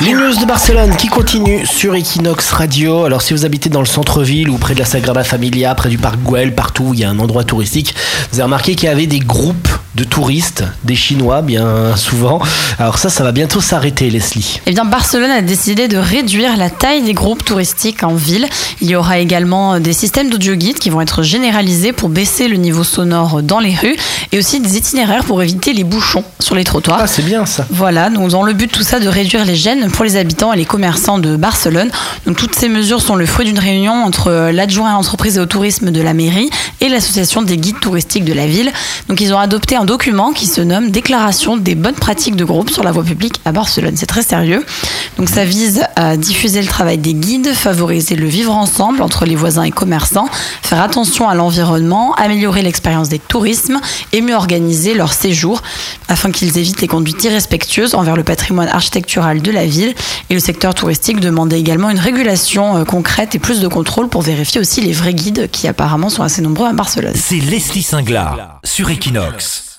News de Barcelone qui continuent sur Equinox Radio. Alors si vous habitez dans le centre-ville ou près de la Sagrada Familia, près du parc Güell, partout où il y a un endroit touristique, vous avez remarqué qu'il y avait des groupes de touristes, des Chinois bien souvent. Alors ça, ça va bientôt s'arrêter, Leslie. Eh bien, Barcelone a décidé de réduire la taille des groupes touristiques en ville. Il y aura également des systèmes d'audio guide qui vont être généralisés pour baisser le niveau sonore dans les rues et aussi des itinéraires pour éviter les bouchons sur les trottoirs. Ah, c'est bien ça. Voilà, donc dans le but tout ça de réduire les gênes pour les habitants et les commerçants de Barcelone. Donc toutes ces mesures sont le fruit d'une réunion entre l'adjoint à l'entreprise et au tourisme de la mairie et l'association des guides touristiques de la ville. Donc ils ont adopté un document qui se nomme Déclaration des bonnes pratiques de groupe sur la voie publique à Barcelone. C'est très sérieux. Donc ça vise à diffuser le travail des guides, favoriser le vivre ensemble entre les voisins et commerçants, faire attention à l'environnement, améliorer l'expérience des tourismes et mieux organiser leur séjour afin qu'ils évitent les conduites irrespectueuses envers le patrimoine architectural de la ville. Et le secteur touristique demandait également une régulation euh, concrète et plus de contrôle pour vérifier aussi les vrais guides qui apparemment sont assez nombreux à Barcelone. C'est Leslie Singlar sur Equinox.